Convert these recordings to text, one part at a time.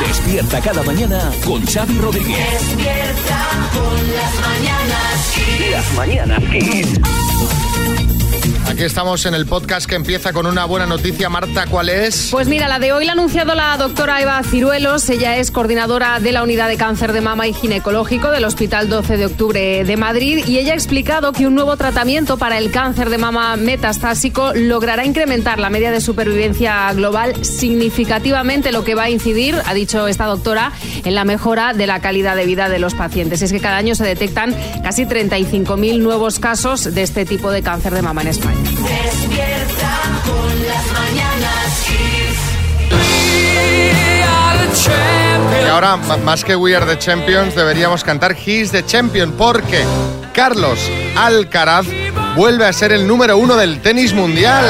Despierta cada mañana con Xavi Rodríguez. Despierta con las mañanas Kiss. Las mañanas Kiss. Aquí estamos en el podcast que empieza con una buena noticia. Marta, ¿cuál es? Pues mira, la de hoy la ha anunciado la doctora Eva Ciruelos. Ella es coordinadora de la unidad de cáncer de mama y ginecológico del Hospital 12 de Octubre de Madrid y ella ha explicado que un nuevo tratamiento para el cáncer de mama metastásico logrará incrementar la media de supervivencia global significativamente, lo que va a incidir, ha dicho esta doctora, en la mejora de la calidad de vida de los pacientes. Es que cada año se detectan casi 35.000 nuevos casos de este tipo de cáncer de mama en España. Despierta. Y ahora, más que We Are the Champions, deberíamos cantar He's the Champion, porque Carlos Alcaraz vuelve a ser el número uno del tenis mundial.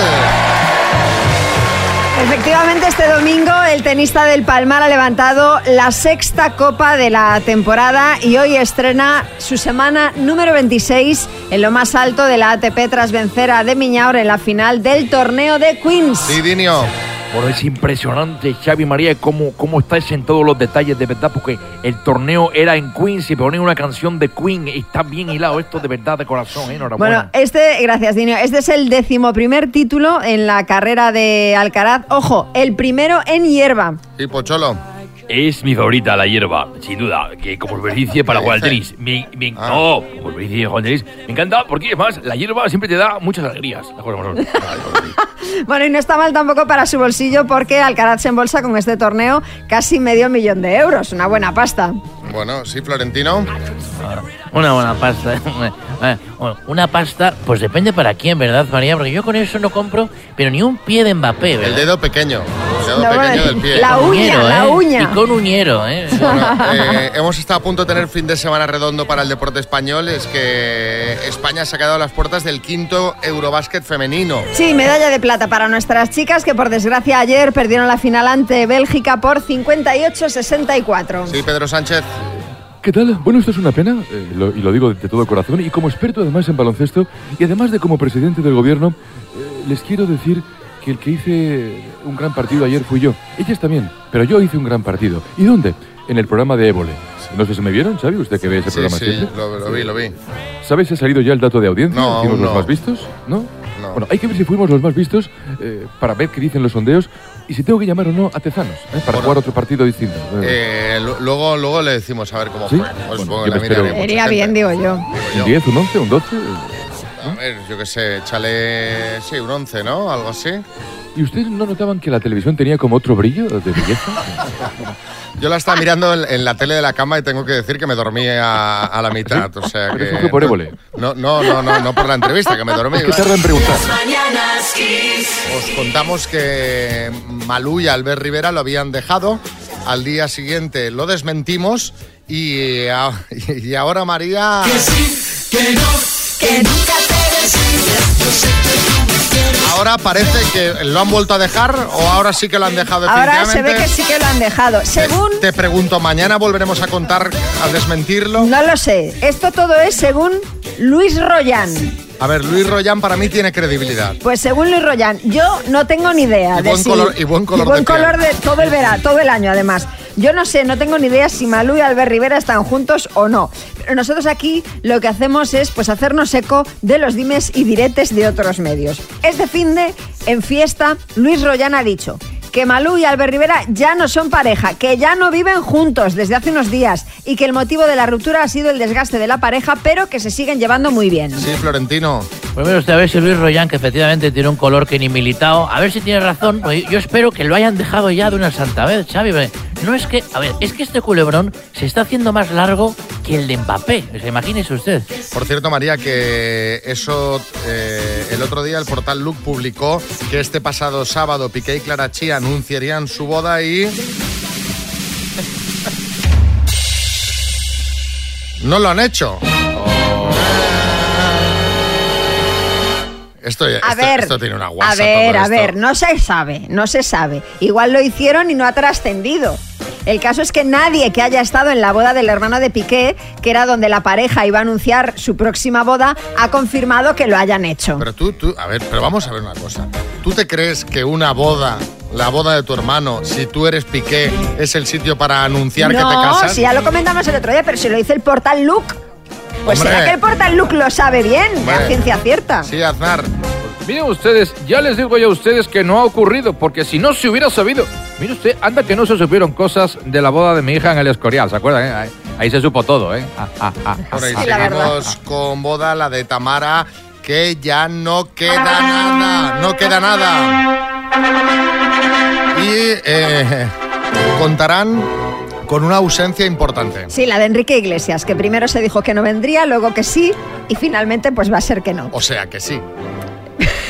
Efectivamente, este domingo el tenista del Palmar ha levantado la sexta copa de la temporada y hoy estrena su semana número 26 en lo más alto de la ATP tras vencer a De Miñaur en la final del torneo de Queens. Bueno, es impresionante, Xavi María, cómo, cómo estáis en todos los detalles, de verdad, porque el torneo era en Queens y ponen una canción de Queen, y está bien hilado esto de verdad, de corazón, ¿eh? enhorabuena. Bueno, este, gracias Dinio, este es el decimoprimer título en la carrera de Alcaraz. Ojo, el primero en hierba. Y Pocholo. Es mi favorita, la hierba, sin duda, que como superficie para jugar al tenis. Me, me, Ah. No, como superficie de jugar al tenis, me encanta porque, además, la hierba siempre te da muchas alegrías. Bueno, y no está mal tampoco para su bolsillo porque Alcaraz se embolsa con este torneo casi medio millón de euros, una buena pasta. Bueno, sí, Florentino. Una buena pasta. Una pasta, pues depende para quién, ¿verdad, María? Porque yo con eso no compro, pero ni un pie de Mbappé, El dedo pequeño. El dedo No, pequeño del pie. la uña, Uñero, la ¿eh? uña. Y con uñero, ¿eh? Bueno, eh, hemos estado a punto de tener fin de semana redondo para el deporte español. Es que España se ha quedado a las puertas del quinto Eurobásquet femenino. Sí, medalla de plata para nuestras chicas que por desgracia ayer perdieron la final ante Bélgica por 58-64. Sí, Pedro Sánchez. ¿Qué tal? Bueno, esto es una pena, eh, lo- y lo digo de todo corazón, y como experto además en baloncesto, y además de como presidente del gobierno, eh, les quiero decir que el que hice un gran partido ayer fui yo. Ellas también, pero yo hice un gran partido. ¿Y dónde? En el programa de Évole. No sé si me vieron, ¿sabe usted que ve ese Sí, programa sí, siempre? lo, lo vi, lo vi. ¿Sabes si ha salido ya el dato de audiencia? No, ¿Fuimos los más vistos? ¿No? No. Bueno, hay que ver si fuimos los más vistos eh, para ver qué dicen los sondeos y si tengo que llamar o no a Tezanos ¿eh? para Bueno. jugar otro partido distinto. Eh, lu- luego, luego le decimos a ver cómo ¿Sí? Pues Bueno, la Sería bien, digo yo. ¿Un 10, un 11, un 12? A ver, yo qué sé, échale. Sí, un 11, ¿no? Algo así. ¿Y ustedes no notaban que la televisión tenía como otro brillo de belleza? Yo la estaba mirando en, en la tele de la cama y tengo que decir que me dormí a, a la mitad. O sea Pero que. eso fue por Évole. No, no, no, no, no por la entrevista, que me dormí. Es que tarda en preguntar. Os contamos que Malú y Albert Rivera lo habían dejado. Al día siguiente lo desmentimos. Y, a- y ahora María. Que nunca te decides. Yo sé que. Ahora parece que lo han vuelto a dejar o ahora sí que lo han dejado Ahora se ve que sí que lo han dejado. Según... Te pregunto, mañana volveremos a contar, a desmentirlo. No lo sé. Esto todo es según Luis Royan. A ver, Luis Royan para mí tiene credibilidad. Pues según Luis Royan, yo no tengo ni idea Y de buen si- color- y buen color y buen de color de todo el verano, todo el año además. Yo no sé, no tengo ni idea si Malú y Albert Rivera están juntos o no. Pero nosotros aquí lo que hacemos es pues hacernos eco de los dimes y diretes de otros medios. Este fin de en fiesta, Luis Royan ha dicho que Malú y Albert Rivera ya no son pareja, que ya no viven juntos desde hace unos días y que el motivo de la ruptura ha sido el desgaste de la pareja, pero que se siguen llevando muy bien. Sí, Florentino. Pues usted a ver si Luis Royan, que efectivamente tiene un color que ni militado, a ver si tiene razón. Pues yo espero que lo hayan dejado ya de una santa vez, Xavi. No es que, a ver, es que este culebrón se está haciendo más largo que el de Mbappé. O sea, imagínese usted. Por cierto, María, que eso eh, el otro día el portal Look publicó que este pasado sábado Piqué y Clara Chía anunciarían su boda y no lo han hecho. Esto, A esto- ver, esto tiene una guasa. a ver, a ver, no se sabe, no se sabe. Igual lo hicieron y no ha trascendido. El caso es que nadie que haya estado en la boda del hermano de Piqué, que era donde la pareja iba a anunciar su próxima boda, ha confirmado que lo hayan hecho. Pero tú, tú, a ver, pero vamos a ver una cosa. ¿Tú te crees que una boda, la boda de tu hermano, si tú eres Piqué, es el sitio para anunciar que te no, casas? si ya lo comentamos el otro día, pero si lo dice el portal Look, pues Hombre. será que el portal Look lo sabe bien, a Hombre. ciencia cierta. Sí, Aznar. Miren ustedes, ya les digo yo a ustedes que no ha ocurrido, porque si no se hubiera sabido. Mire usted, anda que no se supieron cosas de la boda de mi hija en el Escorial, ¿se acuerdan? eh? Ahí, ahí se supo todo, ¿eh? Ah, ah, ah, ah, Por ahí ah. Sí, la seguimos con boda, la de Tamara, que ya no queda nada, no queda nada. Y eh, contarán con una ausencia importante. Sí, la de Enrique Iglesias, que primero se dijo que no vendría, luego que sí, y finalmente pues va a ser que no. O sea que sí.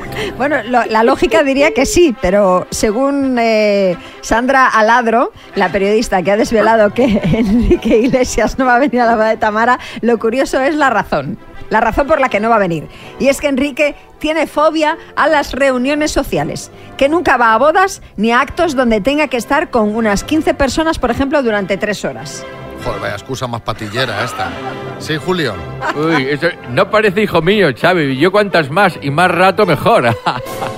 Bueno, lo- la lógica diría que sí, pero según eh, Sandra Aladro, la periodista que ha desvelado que Enrique Iglesias no va a venir a la boda de Tamara, lo curioso es la razón. La razón por la que no va a venir. Y es que Enrique tiene fobia a las reuniones sociales, que nunca va a bodas ni a actos donde tenga que estar con unas 15 personas, por ejemplo, durante tres horas. Joder, vaya excusa más patillera esta. Sí, Julio. Uy, eso no parece hijo mío, Xavi. Yo cuantas más y más rato mejor.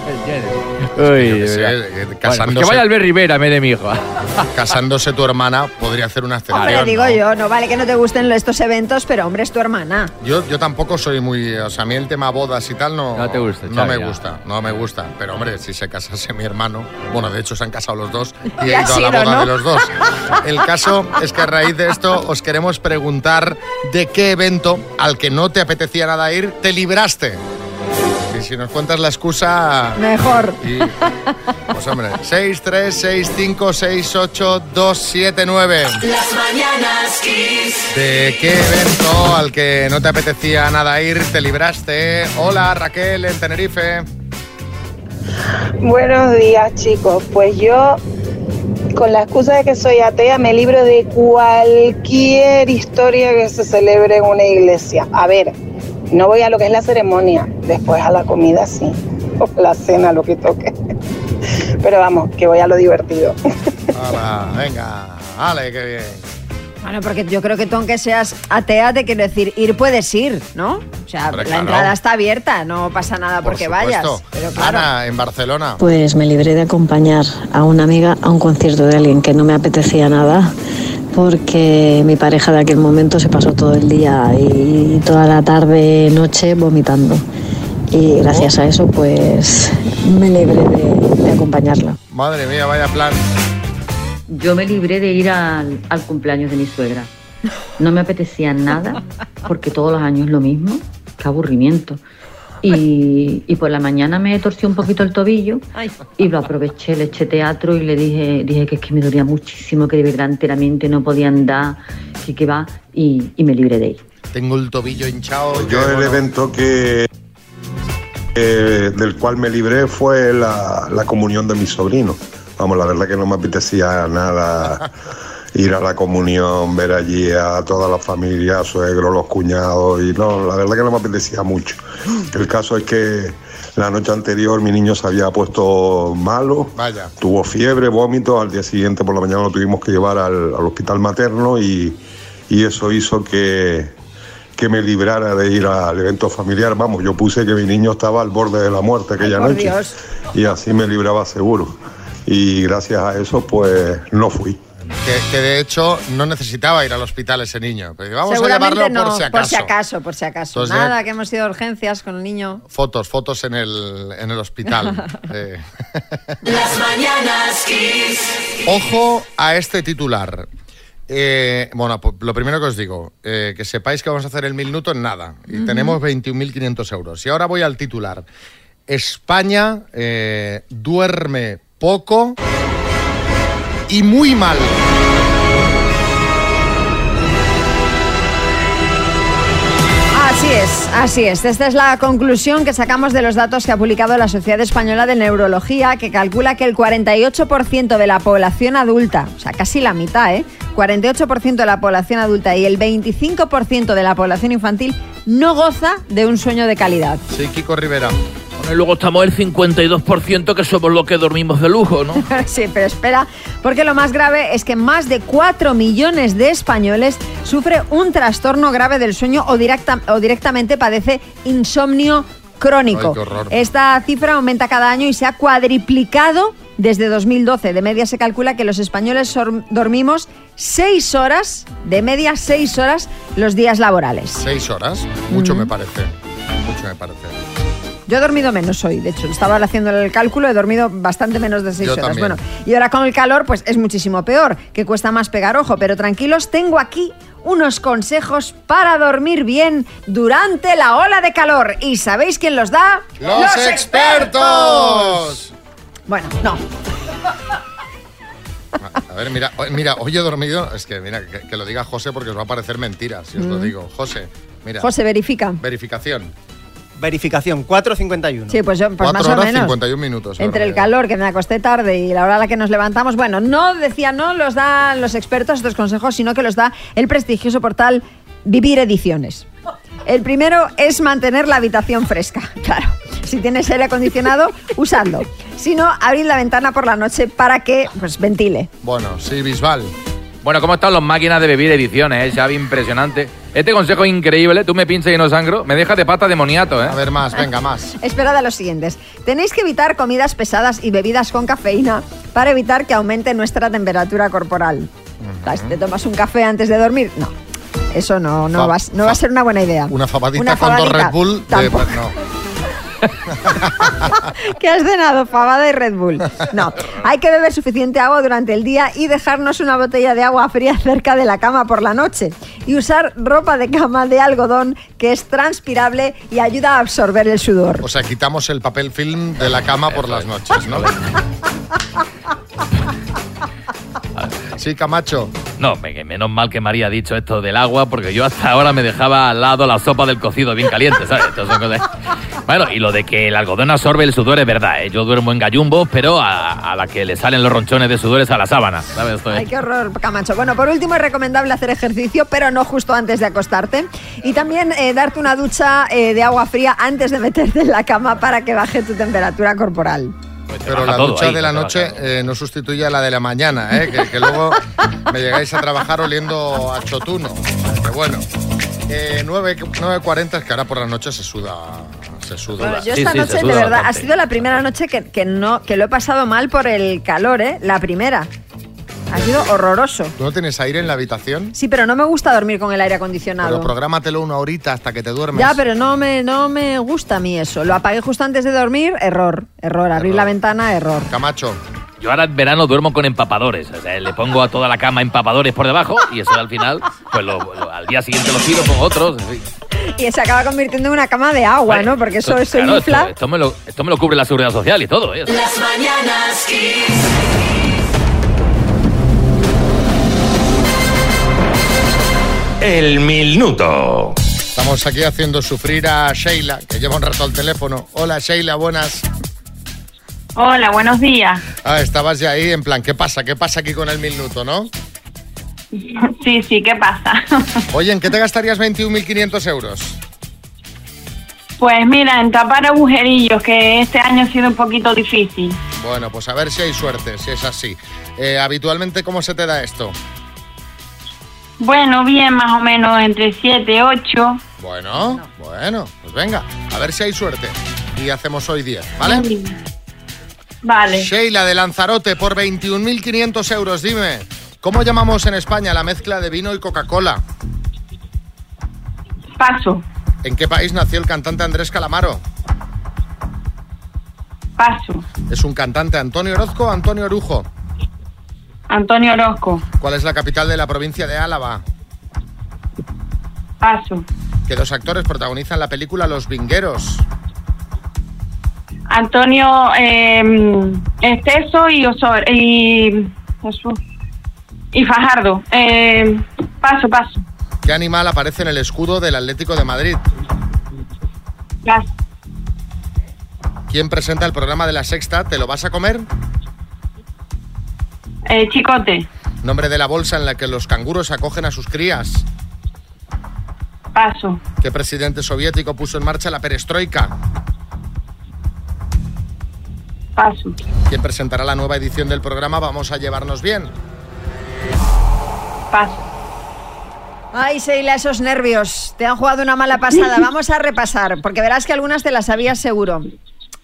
Uy, de sé, Bueno, pues casándose, que vaya Albert Rivera, me de mi hijo. casándose tu hermana podría hacer una excepción. Hombre, digo ¿no? yo, no vale que no te gusten estos eventos, pero hombre, es tu hermana. Yo, yo tampoco soy muy. O sea, a mí el tema bodas y tal no. No te gusta, No me ya. gusta, no me gusta. Pero hombre, si se casase mi hermano. Bueno, de hecho se han casado los dos y he ido a la boda ¿no? de los dos. El caso es que a raíz de esto os queremos preguntar de qué evento al que no te apetecía nada ir te libraste. Y si nos cuentas la excusa. Mejor. Y, pues hombre, 6, 3, 6, 5, 6, 8, 2, 7, 9. Las mañanas Kiss. ¿De qué evento al que no te apetecía nada ir te libraste? Hola Raquel en Tenerife. Buenos días chicos, pues yo con la excusa de que soy atea me libro de cualquier historia que se celebre en una iglesia. A ver, no voy a lo que es la ceremonia, después a la comida sí, o la cena, lo que toque. Pero vamos, que voy a lo divertido. Hola, venga, vale, qué bien. Bueno, porque yo creo que tú, aunque seas atea, te quiero decir, ir puedes ir, ¿no? O sea, Hombre, la claro. entrada está abierta, no pasa nada Por porque supuesto. vayas. Pero claro. Ana, en Barcelona. Pues me libré de acompañar a una amiga a un concierto de alguien que no me apetecía nada porque mi pareja de aquel momento se pasó todo el día y toda la tarde, noche vomitando. Y gracias a eso pues me libré de, de acompañarla. Madre mía, vaya plan. Yo me libré de ir al, al cumpleaños de mi suegra. No me apetecía nada, porque todos los años es lo mismo. Qué aburrimiento. Y, y por la mañana me torció un poquito el tobillo y lo aproveché, le eché teatro y le dije, dije que es que me dolía muchísimo, que de verdad enteramente no podía andar, que qué va, y, y me libré de ir. Tengo el tobillo hinchado. Yo que, el evento que eh, del cual me libré fue la, la comunión de mi sobrino. Vamos, la verdad que no me apetecía nada ir a la comunión, ver allí a toda la familia, suegros, los cuñados, y no, la verdad que no me apetecía mucho. El caso es que la noche anterior mi niño se había puesto malo, Vaya. tuvo fiebre, vómito, al día siguiente por la mañana lo tuvimos que llevar al, al hospital materno y, y eso hizo que, que me librara de ir al evento familiar. Vamos, yo puse que mi niño estaba al borde de la muerte aquella noche Dios. y así me libraba seguro. Y gracias a eso, pues no fui. Que, que de hecho no necesitaba ir al hospital ese niño. Pero vamos a no, por si acaso. por si acaso, por si acaso. Entonces, Nada, que hemos ido a urgencias con el niño. Fotos, fotos en el, en el hospital. Eh, Las mañanas Kiss. Ojo a este titular. Eh, bueno, pues lo primero que os digo, eh, que sepáis que vamos a hacer el minuto en nada. Y tenemos 21.500 euros. Y ahora voy al titular. España eh, duerme poco y muy mal. Así es, así es. Esta es la conclusión que sacamos de los datos que ha publicado la Sociedad Española de Neurología, que calcula que el 48% de la población adulta, o sea, casi la mitad, ¿eh? 48% de la población adulta y el 25% de la población infantil no goza de un sueño de calidad. Sí, Kiko Rivera. Bueno, y luego estamos el 52% que somos los que dormimos de lujo, ¿no? Sí, pero espera, porque lo más grave es que más de 4 millones de españoles sufre un trastorno grave del sueño o, directa- o directamente padece insomnio crónico. Ay, qué horror. Esta cifra aumenta cada año y se ha cuadriplicado desde 2012. De media se calcula que los españoles dormimos 6 horas, de media 6 horas, los días laborales. Seis horas, mucho Mm. me parece. Mucho me parece. Yo he dormido menos hoy, de hecho, estaba haciendo el cálculo, he dormido bastante menos de seis Yo horas. también. Bueno, y ahora con el calor, pues es muchísimo peor, que cuesta más pegar ojo, pero tranquilos, tengo aquí unos consejos para dormir bien durante la ola de calor. ¿Y sabéis quién los da? ¡Los, expertos! Bueno, no. A ver, mira, mira, hoy he dormido. Es que, mira, que, que lo diga José porque os va a parecer mentira si os lo Mm. digo. José, mira. José, verifica. Verificación. Verificación, 4.51. Sí, pues yo, pues 4 más o horas menos. 51 minutos. Entre el calor, que me acosté tarde, y la hora a la que nos levantamos, bueno, no decía, no los dan los expertos estos consejos, sino que los da el prestigioso portal Vivir Ediciones. El primero es mantener la habitación fresca, claro. Si tienes aire acondicionado, usadlo. Si no, abrid la ventana por la noche para que pues, ventile. Bueno, sí, Bisbal. Bueno, ¿cómo están las máquinas de beber ediciones, eh, Xavi? Impresionante. Este consejo increíble, tú me pinchas y no sangro, me deja de pata de moniato, ¿eh? A ver, más, venga, más. Esperad a los siguientes. Tenéis que evitar comidas pesadas y bebidas con cafeína para evitar que aumente nuestra temperatura corporal. ¿Sabes? ¿Te tomas un café antes de dormir? No. Eso no, no, va, a- no va a ser una buena idea. Una fabadita Una con dos fabadita. Red Bull. de- Tampoco. no. ¿Qué has cenado? Fabada y Red Bull. No, hay que beber suficiente agua durante el día y dejarnos una botella de agua fría cerca de la cama por la noche. Y usar ropa de cama de algodón que es transpirable y ayuda a absorber el sudor. O sea, quitamos el papel film de la cama por las noches, ¿no? Sí, Camacho. No, me- que menos mal que María ha dicho esto del agua, porque yo hasta ahora me dejaba al lado la sopa del cocido bien caliente, ¿sabes? Entonces, son cosas- Bueno, y lo de que el algodón absorbe el sudor es verdad, ¿eh? Yo duermo en gallumbo, pero a, a la que le salen los ronchones de sudor es a la sábana, ¿sabes? Esto es- Ay, qué horror, Camacho. Bueno, por último es recomendable hacer ejercicio, pero no justo antes de acostarte. Y también eh, darte una ducha eh, de agua fría antes de meterte en la cama para que baje tu temperatura corporal. Pero baja la ducha ahí, de la noche eh, no sustituye a la de la mañana, ¿eh? que, que luego me llegáis a trabajar oliendo a chotuno. Que bueno. Eh, 9 9.40 es que ahora por la noche se suda. Se suda. Bueno, yo esta noche, de verdad, ha sido la primera noche que, que no, que lo he pasado mal por el calor, ¿eh? La primera. Ha sido horroroso. ¿Tú no tienes aire en la habitación? Sí, pero no me gusta dormir con el aire Pero acondicionado. prográmatelo una horita hasta que te duermes. Ya, pero no me, no me gusta a mí eso. Lo apagué justo antes de dormir, error. Error. Abrir la ventana, error. Camacho. Yo ahora en verano duermo con empapadores, o sea, le pongo a toda la cama empapadores por debajo y eso al final, pues lo- lo- al día siguiente los tiro, pongo otros. en fin. Y se acaba convirtiendo en una cama de agua, ¿no? Porque eso, eso Claro, infla. esto, esto me lo, esto me lo cubre la seguridad social y todo, ¿eh? Las mañanas Kiss. El minuto. Estamos aquí haciendo sufrir a Sheila, que lleva un rato al teléfono. Hola Sheila, buenas. Hola, buenos días. Ah, estabas ya ahí en plan, ¿qué pasa? ¿Qué pasa aquí con el minuto, no? Sí, sí, ¿qué pasa? Oye, ¿en qué te gastarías 21.500 euros? Pues mira, en tapar agujerillos, que este año ha sido un poquito difícil. Bueno, pues a ver si hay suerte, si es así. Eh, habitualmente, ¿cómo se te da esto? Bueno, bien, más o menos entre 7, 8. Bueno, bueno, pues venga, a ver si hay suerte. Y hacemos hoy 10, ¿vale? Vale. Sheila de Lanzarote por 21.500 euros, dime. ¿Cómo llamamos en España la mezcla de vino y Coca-Cola? Paso, ¿En qué país nació el cantante Andrés Calamaro? paso. ¿Es un cantante Antonio Orozco o Antonio Orujo? Antonio Orozco, ¿Cuál es la capital de la provincia de Álava? paso. ¿Qué dos actores protagonizan la película Los Vingueros? Antonio eh, Esteso y Osor y Jesús. y Fajardo. Eh, paso, paso. ¿Qué animal aparece en el escudo del Atlético de Madrid? Paso. ¿Quién presenta el programa de la Sexta? ¿Te lo vas a comer? Eh, chicote, Nombre de la bolsa en la que los canguros acogen a sus crías. paso. ¿Qué presidente soviético puso en marcha la perestroika? Paso. ¿Quién presentará la nueva edición del programa Vamos a llevarnos bien? Paso. Ay, Sheila, esos nervios. Te han jugado una mala pasada. Vamos a repasar, porque verás que algunas te las sabías seguro.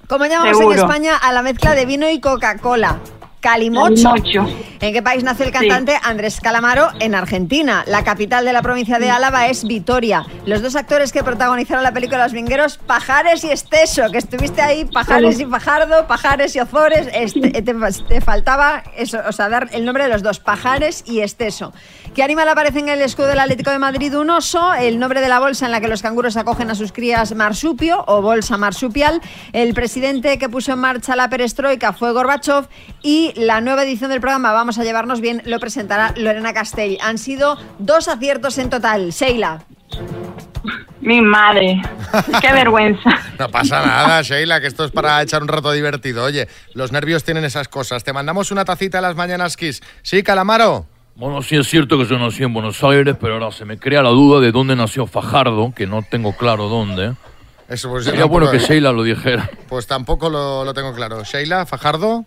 ¿Cómo llamamos Seguro. en España a la mezcla de vino y Coca-Cola? Calimocho. Calimocho. ¿En qué país nace el cantante Andrés Calamaro? En Argentina. La capital de la provincia de Álava es Vitoria. Los dos actores que protagonizaron la película Los Vingueros, Pajares y Esteso, que estuviste ahí, Pajares y Fajardo, Pajares y Ozores. Este- te, te faltaba eso, o sea, dar el nombre de los dos, Pajares y Esteso. ¿Qué animal aparece en el escudo del Atlético de Madrid? Un oso, el nombre de la bolsa en la que los canguros acogen a sus crías marsupio o bolsa marsupial. El presidente que puso en marcha la perestroika fue Gorbachev y la nueva edición del programa Vamos a llevarnos bien lo presentará Lorena Castell. Han sido dos aciertos en total. Sheila. Mi madre. Qué vergüenza. No pasa nada, Sheila, que esto es para echar un rato divertido. Oye, los nervios tienen esas cosas. Te mandamos una tacita a las mañanas Kiss. ¿Sí, Calamaro? Bueno, sí es cierto que yo nací en Buenos Aires, pero ahora se me crea la duda de dónde nació Fajardo, que no tengo claro dónde. Eso, pues Sería bueno que Sheila lo dijera. Pues tampoco lo, lo tengo claro. Sheila, Fajardo.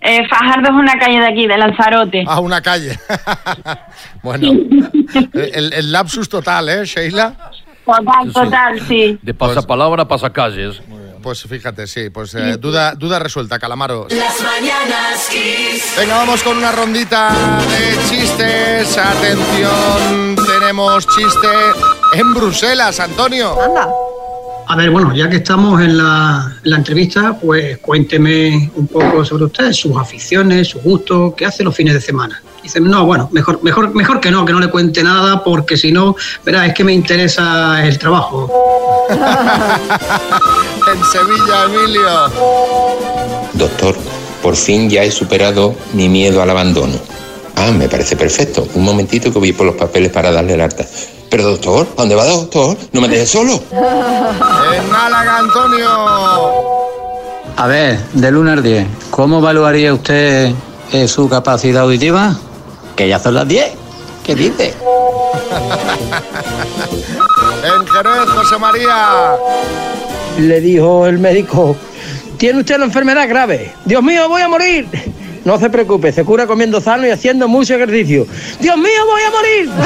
Eh, Fajardo es una calle de aquí, de Lanzarote. Ah, una calle. bueno, el, el lapsus total, ¿eh, Sheila? Total, total, sí. De pasapalabra a pasacalles. Pues fíjate, sí, pues eh, duda, duda resuelta, Calamaro. Las mañanas Kiss. Venga, vamos con una rondita de chistes. Atención, tenemos chiste en Bruselas, Antonio. Anda. A ver, bueno, ya que estamos en la, en la entrevista, pues cuénteme un poco sobre usted, sus aficiones, sus gustos, qué hace los fines de semana. Dicen, no, bueno, mejor, mejor, mejor que no, que no le cuente nada, porque si no, verá, es que me interesa el trabajo. en Sevilla, Emilio. Doctor, por fin ya he superado mi miedo al abandono. Ah, me parece perfecto. Un momentito que voy por los papeles para darle el alta. Pero doctor, ¿a dónde va doctor? No me deje solo. En Málaga, Antonio. A ver, del 1 al 10, ¿cómo evaluaría usted eh, su capacidad auditiva? Que ya son las 10. ¿Qué dice? En Jerez, José María. Le dijo el médico, tiene usted una enfermedad grave. Dios mío, voy a morir. No se preocupe, se cura comiendo sano y haciendo mucho ejercicio. Dios mío, voy a morir.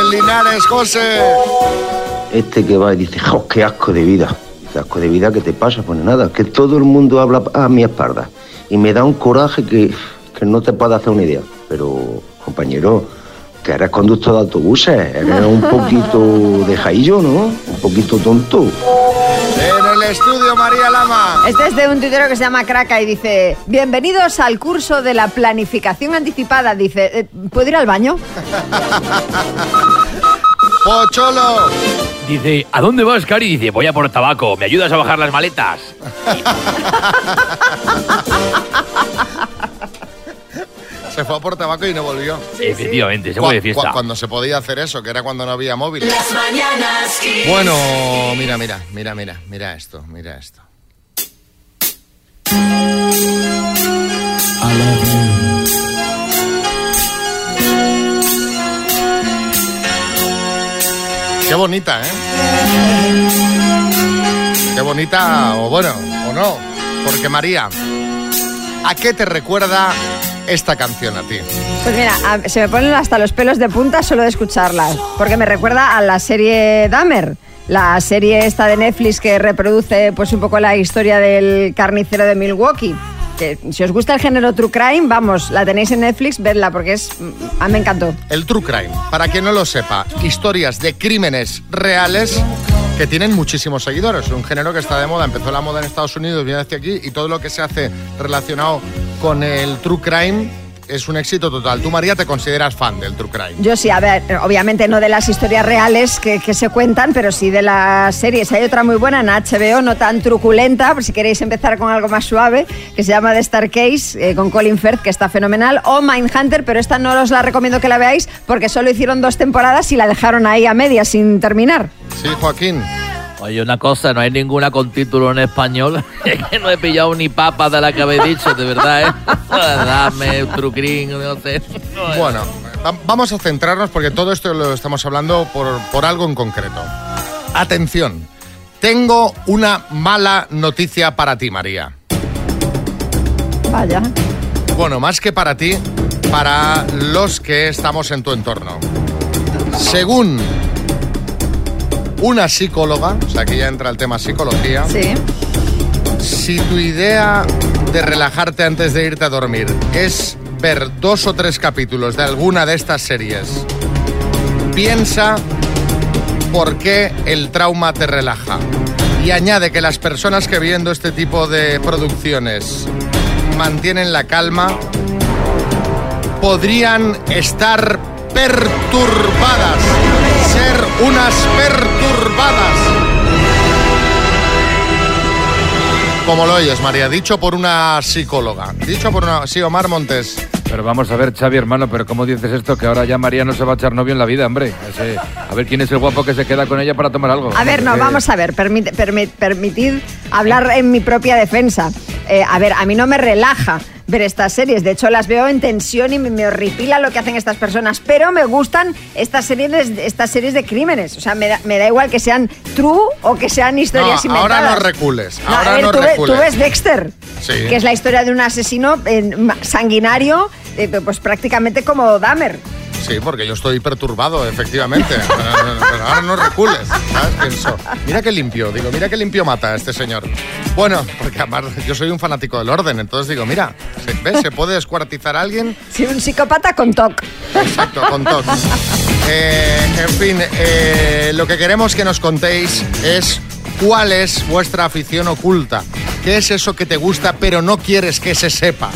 En Linares, José. Este que va y dice, "Jo, qué asco de vida. ¿Qué asco de vida que te pasa? Pues nada, que todo el mundo habla a mi espalda. Y me da un coraje que, que no te puedo hacer una idea. Pero, compañero, que eres conductor de autobuses, eres un poquito de jaillo, ¿no? Un poquito tonto. En el estudio, María Lama. Este es de un tuitero que se llama Kraka y dice, bienvenidos al curso de la planificación anticipada. Dice, "Eh, ¿puedo ir al baño? Pocholo. Dice, ¿a dónde vas, Cari? Dice, voy a por tabaco, ¿me ayudas a bajar las maletas? Se fue a por tabaco y no volvió. Efectivamente, se Cu- fue de cu- fiesta. Cuando se podía hacer eso, que era cuando no había móvil. Las mañanas. Bueno, mira, mira, mira, mira, mira esto, mira esto. Qué bonita, ¿eh? Qué bonita, o bueno, o no. Porque María, ¿a qué te recuerda esta canción a ti? Pues mira, a- se me ponen hasta los pelos de punta solo de escucharla, porque me recuerda a la serie Dahmer. La serie esta de Netflix que reproduce pues un poco la historia del carnicero de Milwaukee. Que, si os gusta el género True Crime, vamos, la tenéis en Netflix, vedla porque es... A mí me encantó. El True Crime, para quien no lo sepa, historias de crímenes reales que tienen muchísimos seguidores. Un género que está de moda, empezó la moda en Estados Unidos, viene hacia aquí y todo lo que se hace relacionado con el True Crime es un éxito total. Tú, María, te consideras fan del True Crime. Yo sí, a ver, obviamente no de las historias reales que, que se cuentan, pero sí de las series. Hay otra muy buena en HBO, no tan truculenta, por si queréis empezar con algo más suave, que se llama The Star Case, eh, con Colin Firth, que está fenomenal, o Mindhunter, pero esta no os la recomiendo que la veáis porque solo hicieron dos temporadas y la dejaron ahí a media sin terminar. Sí, Joaquín. Oye, una cosa, no hay ninguna con título en español. Es que no he pillado ni papa de la que habéis dicho, de verdad, ¿eh? Dame, trucrín, no sé. Bueno, va- vamos a centrarnos porque todo esto lo estamos hablando por, por algo en concreto. Atención, Tengo una mala noticia para ti, María. Vaya. Bueno, más que para ti, para los que estamos en tu entorno. Según una psicóloga, o sea, aquí ya entra el tema psicología. Sí. Si tu idea de relajarte antes de irte a dormir es ver dos o tres capítulos de alguna de estas series, piensa por qué el trauma te relaja. Y añade que las personas que viendo este tipo de producciones mantienen la calma podrían estar perturbadas, ser unas perturbadas. Como lo oyes, María, dicho por una psicóloga, dicho por una... Sí, Omar Montes. Pero vamos a ver, Xavi, hermano, pero ¿cómo dices esto? Que ahora ya María no se va a echar novio en la vida, hombre. Ese- a ver quién es el guapo que se queda con ella para tomar algo. A ver, no, Eh, vamos a ver, permit- permi- permitid hablar en mi propia defensa. Eh, a ver, a mí no me relaja ver estas series, de hecho las veo en tensión y me, horripila lo que hacen estas personas, pero me gustan estas series, de- estas series de crímenes, o sea, me da, me da igual que sean true o que sean historias No, inventadas. ahora no recules, No, a ahora ver, no tú, ve- recules. tú ves Dexter, Sí. que es la historia de un asesino eh, sanguinario, eh, pues prácticamente como Dahmer. Sí, porque yo estoy perturbado, efectivamente. Pero, ahora no recules, ¿sabes? Pienso, mira qué limpio, digo, mira qué limpio mata a este señor. Bueno, porque además yo soy un fanático del orden, entonces digo, mira, se- ¿ves? Se puede descuartizar a alguien Sí, un psicópata con TOC. Exacto, con toc. Eh, en fin, eh, lo que queremos que nos contéis es cuál es vuestra afición oculta. ¿Qué es eso que te gusta pero no quieres que se sepa?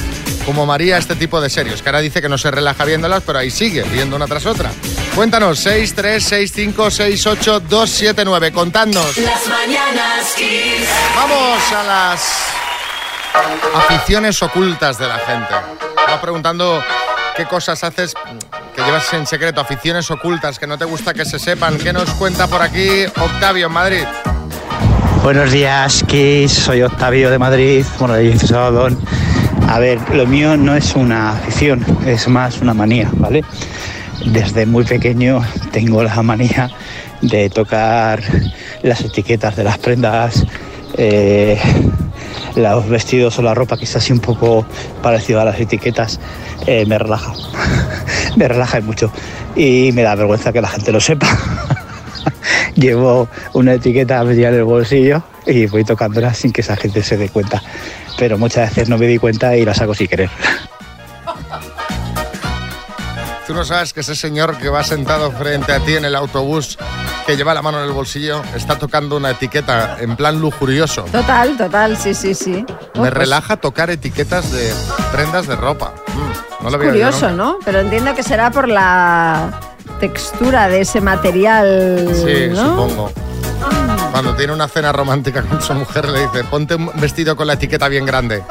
Como María, este tipo de series, que ahora dice que no se relaja viéndolas, pero ahí sigue, viendo una tras otra. Cuéntanos, 6, 3, 6, 5, 6, 8, 2, 7, 9. Contadnos. Las mañanas Kiss. Vamos a las aficiones ocultas de la gente. Estaba preguntando qué cosas haces que llevas en secreto, aficiones ocultas que no te gusta que se sepan. ¿Qué nos cuenta por aquí Octavio en Madrid? Buenos días, Kiss. Soy Octavio de Madrid, bueno, de 16 Salvador. A ver, lo mío no es una afición, es más una manía, ¿vale? Desde muy pequeño tengo la manía de tocar las etiquetas de las prendas, eh, los vestidos o la ropa que está así un poco parecido a las etiquetas, eh, me relaja. me relaja mucho. Y me da vergüenza que la gente lo sepa. Llevo una etiqueta metida en el bolsillo y voy tocándola sin que esa gente se dé cuenta. Pero muchas veces no me di cuenta y la saco sin querer. Tú no sabes que ese señor que va sentado frente a ti en el autobús, que lleva la mano en el bolsillo, está tocando una etiqueta en plan lujurioso. Total, total, sí, sí, sí. Oh, Me pues, relaja tocar etiquetas de prendas de ropa. Mm, no lo había curioso. ¿no? Pero entiendo que será por la textura de ese material. Sí, ¿no? supongo. Cuando tiene una cena romántica con su mujer le dice, ponte un vestido con la etiqueta bien grande.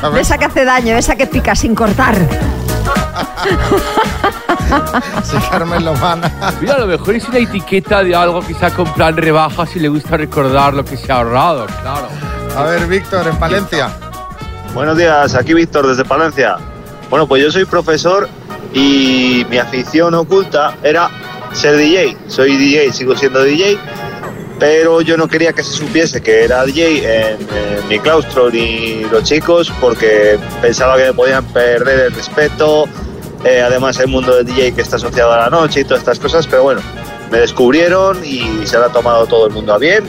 ¿Sabes? Esa que hace daño, esa que pica sin cortar. Sí, Carmen Lomana. Mira, a lo mejor es una etiqueta de algo que se ha comprado en rebajas y le gusta recordar lo que se ha ahorrado, claro. A ver, Víctor, en Palencia. Buenos días, aquí Víctor desde Palencia. Bueno, pues yo soy profesor y mi afición oculta era ser DJ. Soy DJ, sigo siendo DJ, pero yo no quería que se supiese que era DJ en, mi claustro ni los chicos porque pensaba que me podían perder el respeto. Eh, además, el mundo del DJ que está asociado a la noche y todas estas cosas, pero bueno, me descubrieron y se lo ha tomado todo el mundo a bien.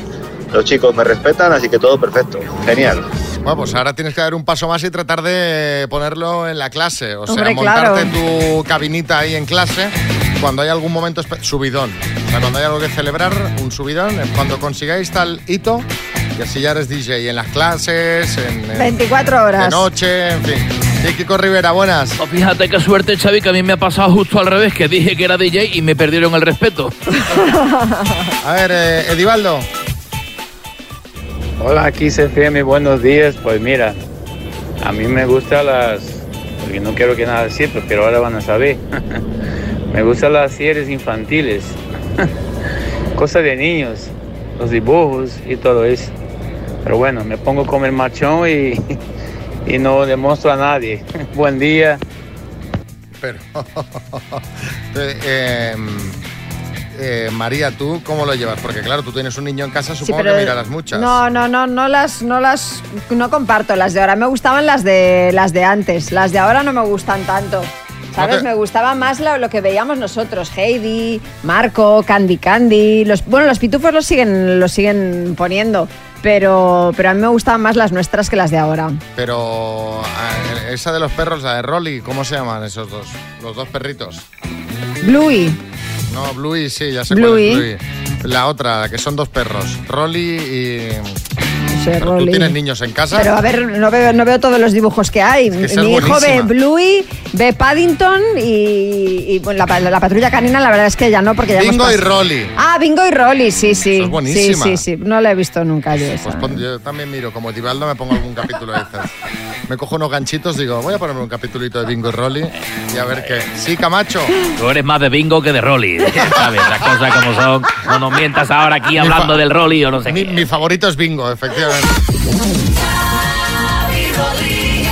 Los chicos me respetan, así que todo perfecto. Genial. Bueno, pues ahora tienes que dar un paso más y tratar de ponerlo en la clase. O sea, Hombre, montarte claro. tu cabinita ahí en clase cuando hay algún momento subidón. O sea, cuando hay algo que celebrar, un subidón. Cuando consigáis tal hito, que así ya eres DJ en las clases, en, en- 24 horas. de noche, en fin. Sí, Kiko Rivera, buenas. Oh, fíjate qué suerte, Xavi, que a mí me ha pasado justo al revés, que dije que era DJ y me perdieron el respeto. A ver, eh, Edivaldo. Hola, aquí CFM, buenos días. Pues mira, a mí me gustan las, porque no quiero que nada sepa, pero ahora van a saber. me gustan las series infantiles, cosas de niños, los dibujos y todo eso. Pero bueno, me pongo como el machón y, y no demuestro a nadie. Buen día. Pero. eh, eh, María, ¿tú cómo lo llevas? Porque claro, tú tienes un niño en casa, Sí, supongo pero- que mirarás muchas. No, no, no, no las, no las, no comparto las de ahora. Me gustaban las de las de antes. Las de ahora no me gustan tanto. ¿Sabes? te- Me gustaba más lo, lo que veíamos nosotros, Heidi, Marco, Candy Candy. Los, bueno, los pitufos los siguen, los siguen poniendo, pero, pero a mí me gustaban más las nuestras que las de ahora. Pero esa de los perros, la de Rolly, ¿cómo se llaman esos dos? Los dos perritos. Bluey. No, Bluey, sí, ya sé Bluey. cuál es Bluey. La otra, que son dos perros, Rolly y... Pero ¿Tú Rolly. tienes niños en casa? Pero a ver, no veo, no veo todos los dibujos que hay. que esa Mi es hijo ve. Bluey, ve Paddington y, y, bueno, la, pa- la patrulla canina, la verdad es que ya no, porque ya hemos Bingo y pas- Rolly. Ah, Bingo y Rolly, sí, sí. Eso es buenísima. Sí, sí, sí. No la he visto nunca yo esa. Pues pon- yo también miro, como Tibaldo me pongo algún capítulo de estos. Me cojo unos ganchitos, digo, voy a ponerme un capitulito de Bingo y Rolly y a ver qué. Sí, Camacho. Tú eres más de bingo que de Rolly, ¿sabes? Las cosas como son. No nos mientas ahora aquí hablando del Rolly o no sé Mi, qué. mi favorito es Bingo, efectivamente. Xavi Rodríguez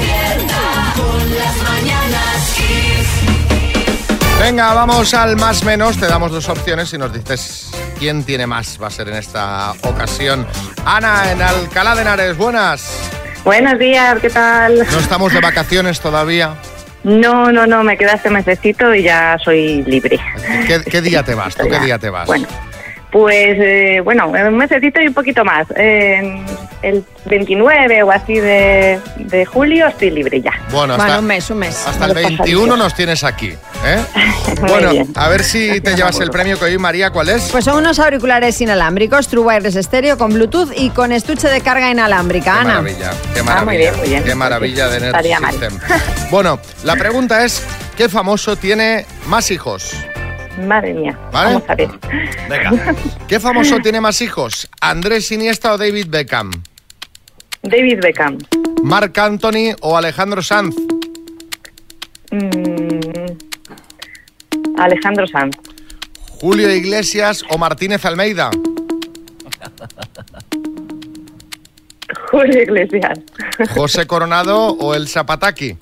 despierta con las mañanas Kiss. Venga, vamos al más menos. Te damos dos opciones y nos dices quién tiene más. Va a ser en esta ocasión. Ana, en Alcalá de Henares, buenas. Buenos días, ¿qué tal? No estamos de vacaciones todavía. No, no, no, me queda este mesecito y ya soy libre. ¿Qué, qué día te vas? ¿Tú qué día te vas? Bueno, Pues, eh, bueno, un mesecito y un poquito más. El 29 o así de, de julio estoy libre ya. Bueno, hasta, Bueno, un mes, un mes. hasta el 21 nos tienes aquí. ¿eh? Bueno, bien. a ver si te llevas el premio que hoy, María, ¿cuál es? Pues son unos auriculares inalámbricos, True Wireless Stereo con Bluetooth y con estuche de carga inalámbrica. Qué Ana. maravilla, qué Ah, maravilla. muy bien, muy bien. Qué maravilla de Energy mal. System. Bueno, la pregunta es, ¿qué famoso tiene más hijos? Madre mía, ¿Vale? vamos a ver. Venga. ¿Qué famoso tiene más hijos? ¿Andrés Iniesta o David Beckham? David Beckham. ¿Marc Anthony o Alejandro Sanz? Mm, Alejandro Sanz. ¿Julio Iglesias o Martínez Almeida? Julio Iglesias. ¿José Coronado o el Zapataki?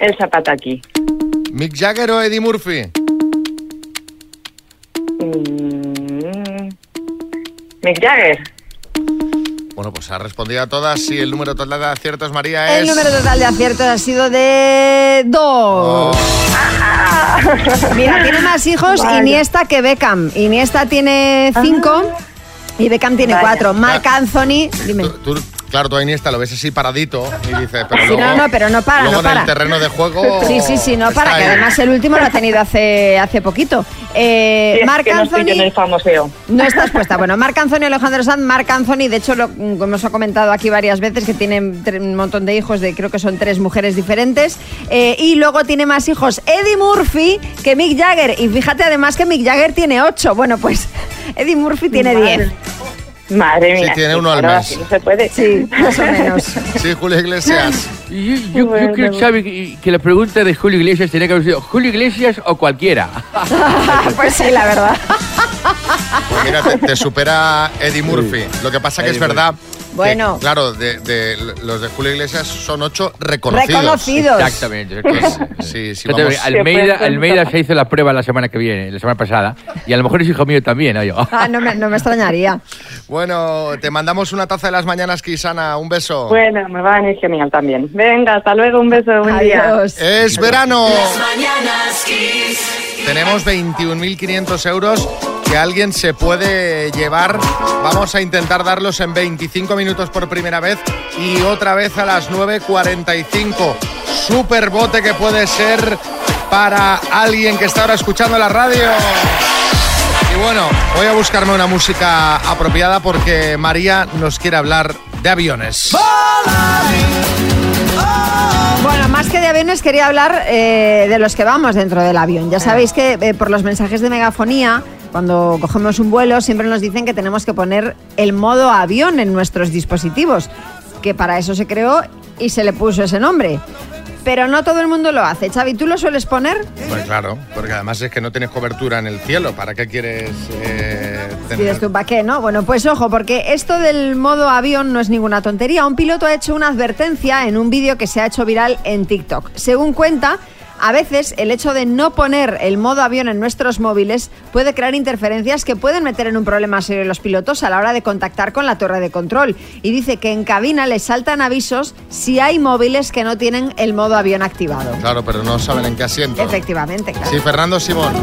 El Zapataki. ¿Mick Jagger o Eddie Murphy? Mm, Mick Jagger. Bueno, pues ha respondido a todas. Sí, el número total de aciertos, María, es... El número total de aciertos ha sido de dos. Mira, tiene más hijos Vaya. Iniesta que Beckham. Iniesta tiene cinco y Beckham tiene Vaya. cuatro. Marc Anthony, dime. Tú, claro, tú a Iniesta lo ves así paradito y dices, pero Sí, luego... no, no, pero no para, luego no para. en el terreno de juego... Sí, sí, sí, no para, que ahí. además el último lo ha tenido hace, hace poquito. Eh, Sí, es Marc no estoy yo en Anthony. el famoseo. No estás puesta. Bueno, Marc Anthony y Alejandro Sanz. Marc Anthony, de hecho, lo, como hemos comentado aquí varias veces, que tiene tre- un montón de hijos, de creo que son tres mujeres diferentes. Eh, y luego tiene más hijos Eddie Murphy que Mick Jagger. Y fíjate además que Mick Jagger tiene ocho. Bueno, pues Eddie Murphy tiene Madre. diez. Madre Sí, mía. tiene uno al mes. así No se puede. Sí, más o menos. Sí, Julio Iglesias. Yo, yo- yo creo, Xavi, que, que la pregunta de Julio Iglesias tenía que haber sido Julio Iglesias o cualquiera. pues sí, la verdad. Pues mira, te, te supera Eddie Murphy. Lo que pasa que es verdad... Bueno. claro, de, de los de Julio Iglesias son ocho reconocidos. Reconocidos. Exactamente. Sí, sí, vamos... Almeida, Almeida se hizo la prueba la semana que viene, la semana pasada, y a lo mejor es hijo mío también, ¿no? Yo. Ah, no me, no me extrañaría. Bueno, te mandamos una taza de las mañanas, Kisana. Un beso. Bueno, me va a venir genial también. Venga, hasta luego, un beso, buen día. Adiós. Es verano. Las mañanas Kiss. Tenemos 21.500 euros que alguien se puede llevar. Vamos a intentar darlos en 25 minutos por primera vez y otra vez a las 9.45. Super bote que puede ser para alguien que está ahora escuchando la radio. Y bueno, voy a buscarme una música apropiada porque María nos quiere hablar de aviones. Bueno, más que de aviones quería hablar eh, de los que vamos dentro del avión. Ya sabéis que eh, por los mensajes de megafonía, cuando cogemos un vuelo, siempre nos dicen que tenemos que poner el modo avión en nuestros dispositivos, que para eso se creó y se le puso ese nombre. Pero no todo el mundo lo hace. Xavi, ¿tú lo sueles poner? Pues claro, porque además es que no tienes cobertura en el cielo. ¿Para qué quieres eh, tener? Tú, ¿para qué, no? Bueno, pues ojo, porque esto del modo avión no es ninguna tontería. Un piloto ha hecho una advertencia en un vídeo que se ha hecho viral en TikTok. Según cuenta, A veces el hecho de no poner el modo avión en nuestros móviles puede crear interferencias que pueden meter en un problema serio a los pilotos a la hora de contactar con la torre de control. Y dice que en cabina les saltan avisos si hay móviles que no tienen el modo avión activado. Claro, pero no saben en qué asiento. Efectivamente, claro. Sí, Fernando Simón.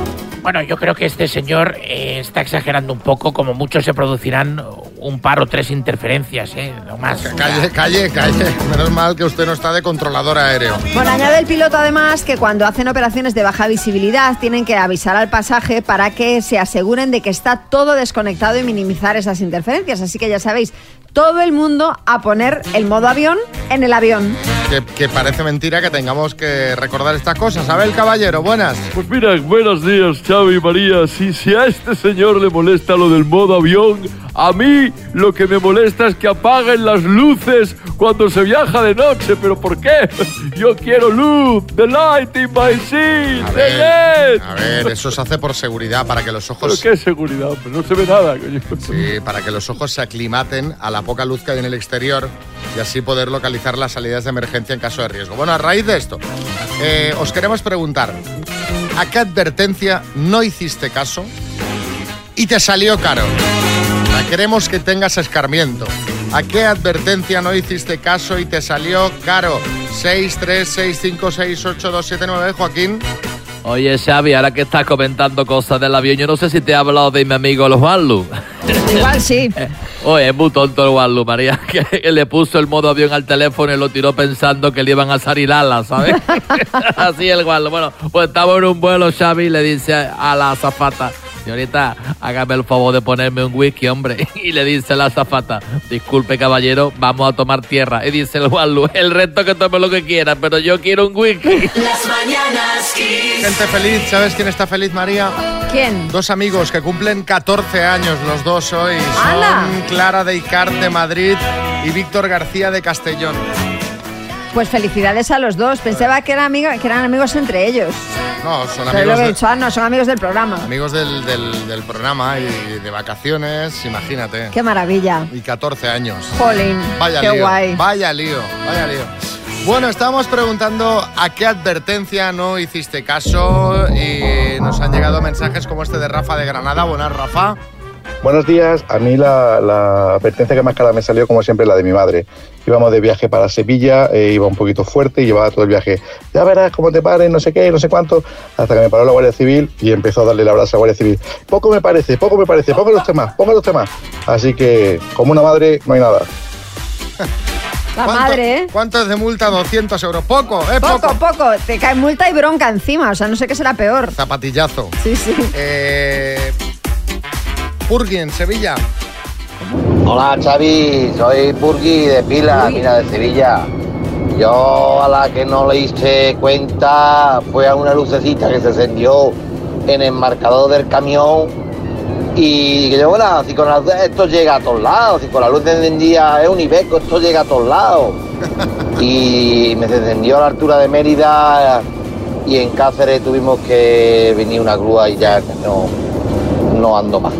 Bueno, yo creo que este señor eh, está exagerando un poco, como mucho se producirán un par o tres interferencias, ¿eh? Lo más. Calle, calle, calle. Menos mal que usted no está de controlador aéreo. Bueno, añade el piloto además que cuando hacen operaciones de baja visibilidad tienen que avisar al pasaje para que se aseguren de que está todo desconectado y minimizar esas interferencias. Así que ya sabéis, todo el mundo a poner el modo avión en el avión. Que, que parece mentira que tengamos que recordar estas cosas. Abel Caballero, buenas. Pues mira, buenos días, Xavi y María. Si, si a este señor le molesta lo del modo avión, a mí lo que me molesta es que apaguen las luces cuando se viaja de noche. ¿Pero por qué? Yo quiero luz, the light in my seat, A the ver, a ver, eso se hace por seguridad, para que los ¿Pero ojos... qué seguridad? Pues no se ve nada, coño. Sí, para que los ojos se aclimaten a la poca luz que hay en el exterior y así poder localizar las salidas de emergencia en caso de riesgo. Bueno, a raíz de esto, eh, os queremos preguntar, ¿a qué advertencia no hiciste caso y te salió caro? Queremos que tengas escarmiento. ¿A qué advertencia no hiciste caso y te salió caro? 6, 3, 6, 5, 6, 8, 2, 7, 9, Joaquín. Oye, Xavi, ahora que estás comentando cosas del avión, yo no sé si te he hablado de mi amigo el Juanlu. Igual sí. Oye, es muy tonto el Juanlu, María, que le puso el modo avión al teléfono y lo tiró pensando que le iban a salir alas, ¿sabes? Así el Juanlu. Bueno, pues estaba en un vuelo, Xavi, y le dice a la azafata, señorita, hágame el favor de ponerme un whisky, hombre. Y le dice la azafata, disculpe, caballero, vamos a tomar tierra. Y dice el Juanlu, el resto que tome lo que quiera, pero yo quiero un whisky. Las mañanas Kiss. Gente feliz, ¿sabes quién está feliz, María? ¿Quién? Dos amigos que cumplen 14 años los dos hoy. Clara de Icar de Madrid y Víctor García de Castellón. Pues felicidades a los dos. Pensaba que, era amiga- que eran amigos entre ellos. No, son Pero lo amigos, que he de- dicho, ah, no, son amigos del programa. amigos del, del- del programa y de vacaciones, imagínate. Qué maravilla. Y 14 años. Jolín, Vaya qué lío, guay. vaya lío, vaya lío. Bueno, estamos preguntando a qué advertencia no hiciste caso y nos han llegado mensajes como este de Rafa de Granada. Buenas, Rafa. Buenos días. A mí la, la advertencia que más cara me salió, como siempre, la de mi madre. Íbamos de viaje para Sevilla, eh, iba un poquito fuerte y llevaba todo el viaje. Ya verás cómo te pares, no sé qué, no sé cuánto. Hasta que me paró la Guardia Civil y empezó a darle la brasa a la Guardia Civil. Poco me parece, poco me parece, póngale usted más, póngale usted más. Así que, como una madre, no hay nada. La ¿Cuánto- madre, ¿eh? ¿Cuánto es de multa? 200 euros. Poco, ¿eh? Poco, Poco. poco. Te cae multa y bronca encima. O sea, no sé qué será peor. Zapatillazo. Sí, sí. Eh, Purgi en Sevilla. Hola Xavi, soy Purgi de Pila, mira de Sevilla. Yo a la que no le hice cuenta fue a una lucecita que se encendió en el marcador del camión y que yo, bueno, si con la luz esto llega a todos lados, si con la luz encendida es un Ibeco, esto llega a todos lados. Y me se encendió a la altura de Mérida y en Cáceres tuvimos que venir una grúa y ya no, no ando más.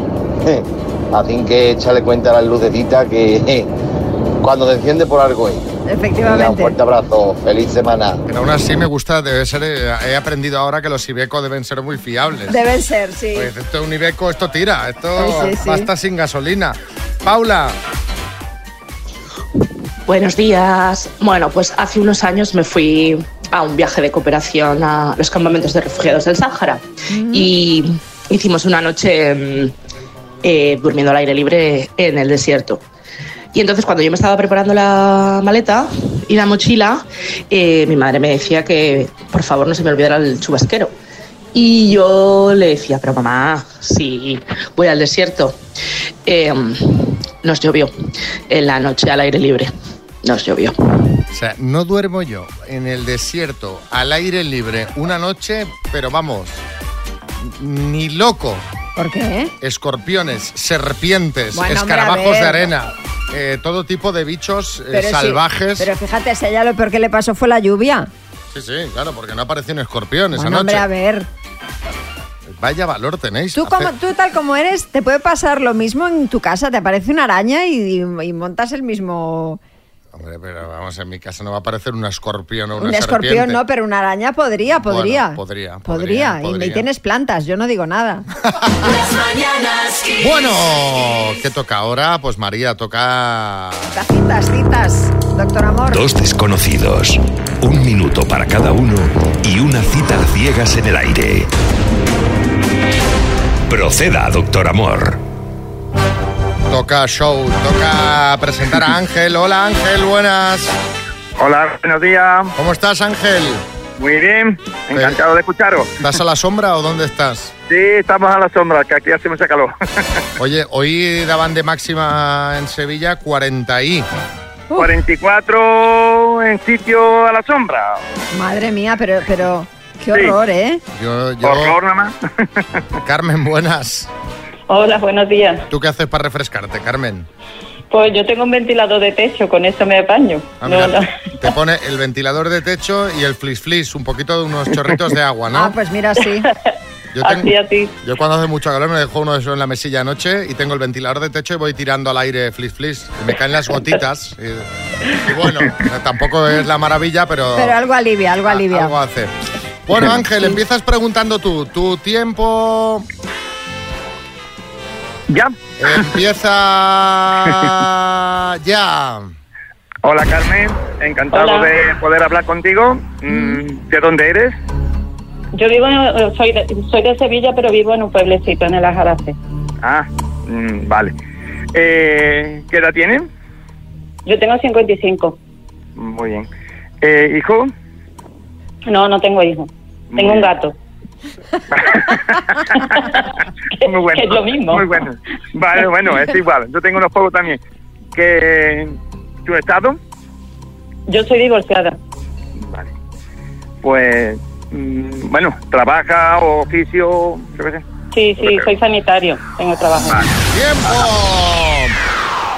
Así que échale cuenta a las lucecitas que cuando se enciende por algo es. Venga, un Efectivamente. fuerte abrazo, feliz semana. Pero aún así me gusta, debe ser, eh, he aprendido ahora que los Ibeco deben ser muy fiables. Deben ser, sí. Pues esto es un Ibeco, esto tira, esto Sí, sí, sí. basta sin gasolina. Paula, Buenos días. Bueno, pues hace unos años me fui a un viaje de cooperación a los campamentos de refugiados del Sáhara y hicimos una noche mm, eh, durmiendo al aire libre en el desierto. Y entonces cuando yo me estaba preparando la maleta y la mochila, eh, mi madre me decía que por favor no se me olvidara el chubasquero. Y yo le decía, pero mamá, si voy al desierto. Eh, nos llovió en la noche al aire libre. Nos llovió. o sea, no duermo yo en el desierto, al aire libre, una noche, pero vamos, ni loco. ¿Por qué? Escorpiones, serpientes, Bueno, escarabajos de arena, eh, todo tipo de bichos eh, Pero sí, salvajes. pero fíjate, si a ella lo peor que le pasó fue la lluvia. Sí, sí, claro, porque no apareció un escorpión esa noche. hombre, a ver. Vaya valor tenéis. Tú, Hace- como, tú tal como eres, te puede pasar lo mismo en tu casa. Te aparece una araña y, y montas el mismo... Hombre, pero vamos, en mi casa no va a aparecer un escorpión o una Un escorpión serpiente. no, pero una araña podría, podría. Bueno, podría, Podría, podría, y- tienes plantas, yo no digo nada. Bueno, ¿qué toca ahora? Pues María, toca... Citas, citas, doctor Amor. Dos desconocidos, un minuto para cada uno y una cita a ciegas en el aire. Proceda, doctor Amor. Toca show, toca presentar a Ángel. Hola Ángel, buenas. Hola, buenos días. ¿Cómo estás Ángel? Muy bien, encantado de escucharos. ¿Estás a la sombra o dónde estás? Sí, estamos a la sombra, que aquí hace mucha calor. Oye, hoy daban de máxima en Sevilla 40 y... 44 en sitio a la sombra. Madre mía, pero, pero qué Sí. horror, ¿eh? Yo, yo... Horror nada más. Carmen, buenas. Hola, buenos días. ¿Tú qué haces para refrescarte, Carmen? Pues yo tengo un ventilador de techo, con eso me apaño. Ah, No, mira, no. Te pone el ventilador de techo y el flis flis, un poquito de unos chorritos de agua, ¿no? Ah, pues mira, sí. Yo, Así, así. yo cuando hace mucho calor me dejo uno de esos en la mesilla anoche y tengo el ventilador de techo y voy tirando al aire flis flis. Y me caen las gotitas. Y, y bueno, tampoco es la maravilla, pero, Pero algo alivia, algo alivia. algo hace. Bueno, Ángel, empiezas preguntando tú. Tu tiempo Ya. empieza ya. Hola Carmen, encantado Hola. de poder hablar contigo. Mm, ¿De dónde eres? Yo vivo, en- soy de, soy de Sevilla, pero vivo en un pueblecito, en el Ajarace. Ah, mm, vale. Eh, ¿Qué edad tienes? Yo tengo 55. Muy bien. Eh, ¿Hijo? No, no tengo hijos. Tengo un gato. Muy bueno. que es lo mismo. Muy bueno. Vale, bueno, es igual. Yo tengo unos pocos también. ¿Qué, ¿Tu estado? Yo soy divorciada. Pues, mm, bueno, trabaja o oficio, yo qué sé. Sí, sí, soy sanitario. Tengo trabajo. ¡Tiempo!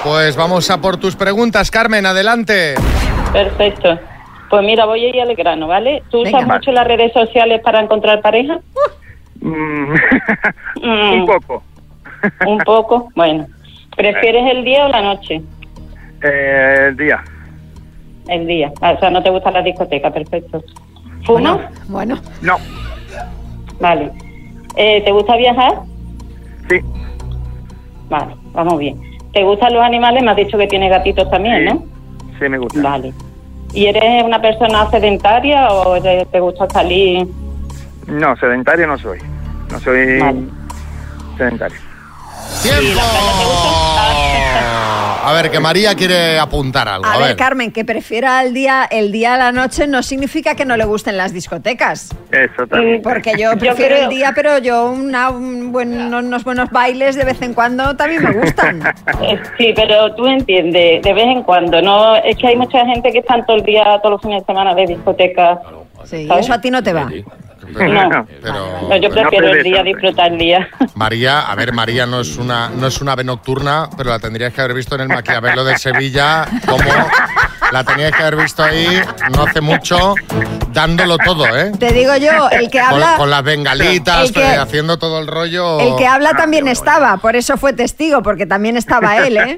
Pues vamos a por tus preguntas, Carmen, adelante. Perfecto. Pues mira, voy a ir al grano, ¿vale? ¿Tú usas Venga. mucho las redes sociales para encontrar pareja? un poco. Un poco, bueno. ¿Prefieres el día o la noche? Eh, el día. El día. Ah, o sea, no te gusta la discoteca, perfecto. ¿Fumas? Bueno. No. Vale. Eh, ¿Te gusta viajar? Sí. Vale, vamos bien. ¿Te gustan los animales? Me has dicho que tiene gatitos también, ¿no? Sí, me gusta. Vale. ¿Y eres una persona sedentaria o te gusta salir? No, sedentario no soy. No soy sedentario. ¡Tiempo! A ver, que María quiere apuntar algo. A, A, ver, ver. Carmen, que prefiera el día, el día a la noche no significa que no le gusten las discotecas. Eso también. Porque yo prefiero el día, pero yo una- un buen- unos buenos bailes de vez en cuando también me gustan. Eh, Sí, pero tú entiendes, de vez en cuando, ¿no? Es que hay mucha gente que están todo el día, todos los fines de semana de discoteca. Sí, ¿sabes? eso a ti no te va. No. Pero, No, yo prefiero no el día, disfrutar el día. María, a ver, María no es una no es una ave nocturna, pero la tendrías que haber visto en el Maquiavelo de Sevilla, como la tenías que haber visto ahí no hace mucho, dándolo todo, ¿eh? Te digo yo, el que habla, con las bengalitas, que- haciendo todo el rollo. el que habla también estaba, por eso fue testigo, porque también estaba él, ¿eh?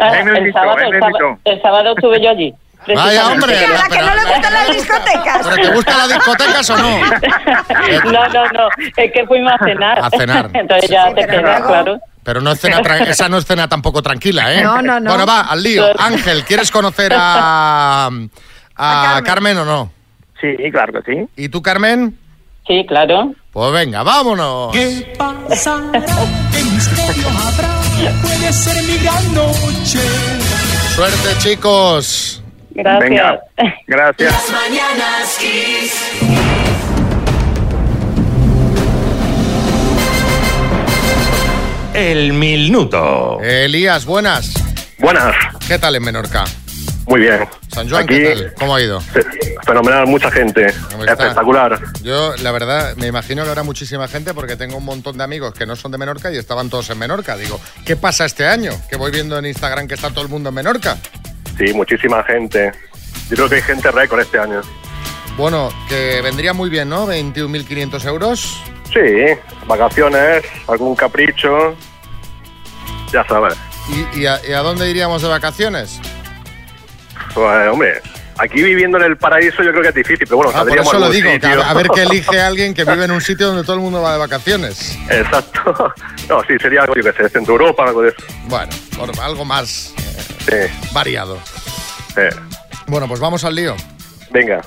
Ah, el, sábado, el, sábado, el sábado estuve yo allí. Vaya, hombre, ¿A la que no le gustan las discotecas? ¿Pero te gustan las discotecas o no? No, no, no, es que fuimos a cenar. A cenar. Entonces ya te quedas, claro. Pero no es cena esa no es cena tampoco tranquila, ¿eh? No, no, no. Bueno, va, al lío. Ángel, ¿quieres conocer a, a, Carmen. o no? Sí, claro que sí. ¿Y tú, Carmen? Sí, claro. Pues venga, vámonos. ¿Qué pasará? ¿Qué misterio habrá? Puede ser mi gran noche. Suerte, chicos. Gracias. Venga, gracias. Las mañanas Kiss. El minuto. Elías, buenas. Buenas. ¿Qué tal en Menorca? Muy bien. San Juan, Aquí, ¿qué tal? ¿Cómo ha ido? Fenomenal, mucha gente. Espectacular. Yo, la verdad, me imagino que habrá muchísima gente porque tengo un montón de amigos que no son de Menorca y estaban todos en Menorca. Digo, ¿qué pasa este año? Que voy viendo en Instagram que está todo el mundo en Menorca. Sí, muchísima gente. Yo creo que hay gente récord este año. Bueno, que vendría muy bien, ¿no? 21.500 euros. Sí, vacaciones, algún capricho. Ya sabes. ¿Y, y a, y a dónde iríamos de vacaciones? Pues, hombre, aquí viviendo en el paraíso yo creo que es difícil, pero bueno, Ah, por eso lo digo, que a, a ver qué elige alguien que vive en un sitio donde todo el mundo va de vacaciones. Exacto. No, sí, sería algo, yo qué sé, Centro Europa, algo de eso. Bueno, por algo más variado. Bueno, pues vamos al lío. Venga.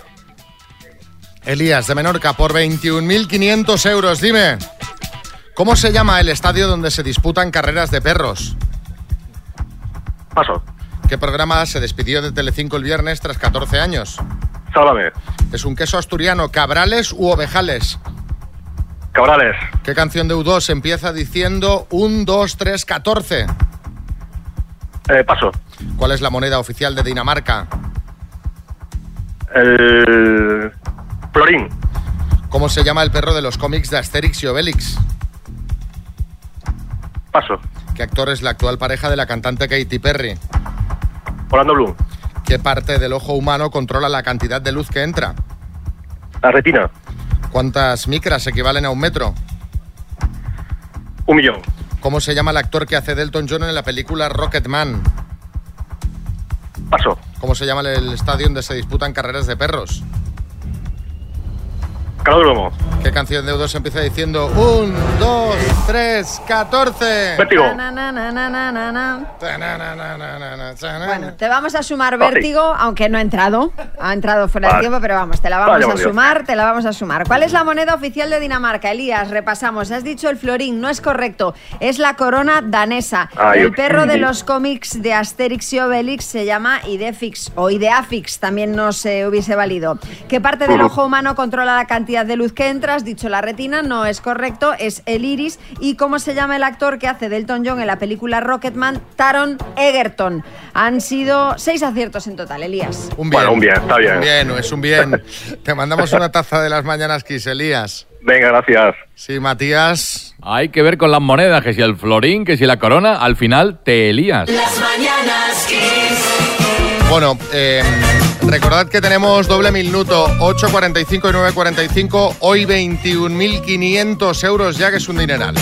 Elías de Menorca por 21.500 euros. Dime, ¿cómo se llama el estadio donde se disputan carreras de perros? Paso. ¿Qué programa se despidió de Telecinco el viernes tras 14 años? Sálvame. ¿Es un queso asturiano, cabrales u ovejales? Cabrales. ¿Qué canción de U2 empieza diciendo 1, 2, 3, 14? Eh, paso. ¿Cuál es la moneda oficial de Dinamarca? El. Florín. ¿Cómo se llama el perro de los cómics de Asterix y Obelix? Paso. ¿Qué actor es la actual pareja de la cantante Katy Perry? Orlando Bloom. ¿Qué parte del ojo humano controla la cantidad de luz que entra? La retina. ¿Cuántas micras equivalen a un metro? Un millón. ¿Cómo se llama el actor que hace Delton John en la película Rocketman? Paso. ¿Cómo se llama el estadio donde se disputan carreras de perros? Calódromo. ¿Qué canción de U2 empieza diciendo 1, 2, 3, 14? Vértigo. Bueno, te vamos a sumar vértigo, aunque no ha entrado. Ha entrado fuera de tiempo, pero vamos, te la vamos a Dios. sumar, te la vamos a sumar. ¿Cuál es la moneda oficial de Dinamarca? Elías, repasamos. Has dicho el florín, no es correcto. Es la corona danesa. Ay, el perro de los cómics de Asterix y Obelix se llama Idefix o Ideafix, también no se hubiese valido. ¿Qué parte del ojo humano controla la cantidad de luz que entra? Has dicho la retina, no es correcto, es el iris. ¿Y cómo se llama el actor que hace Delton John en la película Rocketman? Taron Egerton. Han sido seis aciertos en total, Elías. Un bien. Bueno, un bien, está bien. Un bien, es un bien. Te mandamos una taza de las mañanas, Kiss, Elías. Venga, gracias. Sí, Matías. Hay que ver con las monedas, que si el florín, que si la corona, al final te lías. Las mañanas Kiss. Bueno, eh, recordad que tenemos doble minuto, 8.45 y 9.45, hoy 21.500 euros ya, que es un dineral.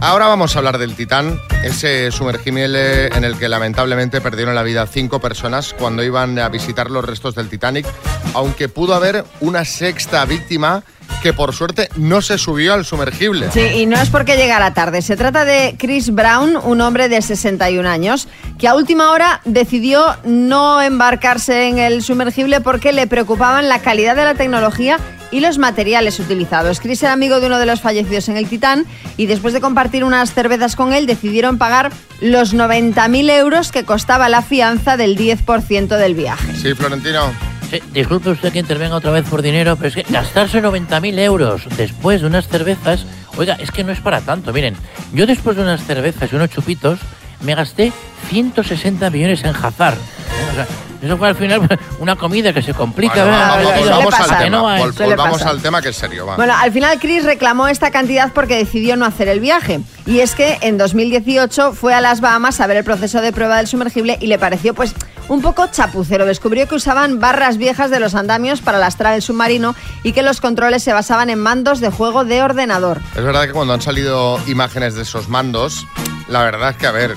Ahora vamos a hablar del Titán, ese sumergible en el que lamentablemente perdieron la vida cinco personas cuando iban a visitar los restos del Titanic, aunque pudo haber una sexta víctima que por suerte no se subió al sumergible. Sí, y no es porque llegara tarde. Se trata de Chris Brown, un hombre de 61 años, que a última hora decidió no embarcarse en el sumergible porque le preocupaban la calidad de la tecnología y los materiales utilizados. Chris era amigo de uno de los fallecidos en el Titán y después de compartir unas cervezas con él decidieron pagar los 90.000 euros que costaba la fianza del 10% del viaje. Sí, Florentino. Sí, disculpe usted que intervenga otra vez por dinero, pero es que gastarse 90.000 euros después de unas cervezas, oiga, es que no es para tanto. Miren, yo después de unas cervezas y unos chupitos, me gasté 160 millones en Hazard. ¿eh? O sea, eso fue al final una comida que se complica. Volvamos al tema, ¿no? vol- Suele volvamos pasar. al tema que es serio, va. Bueno, al final Chris reclamó esta cantidad porque decidió no hacer el viaje. Y es que en 2018 fue a las Bahamas a ver el proceso de prueba del sumergible y le pareció pues un poco chapucero. Descubrió que usaban barras viejas de los andamios para lastrar el submarino y que los controles se basaban en mandos de juego de ordenador. Es verdad que cuando han salido imágenes de esos mandos, la verdad es que, a ver,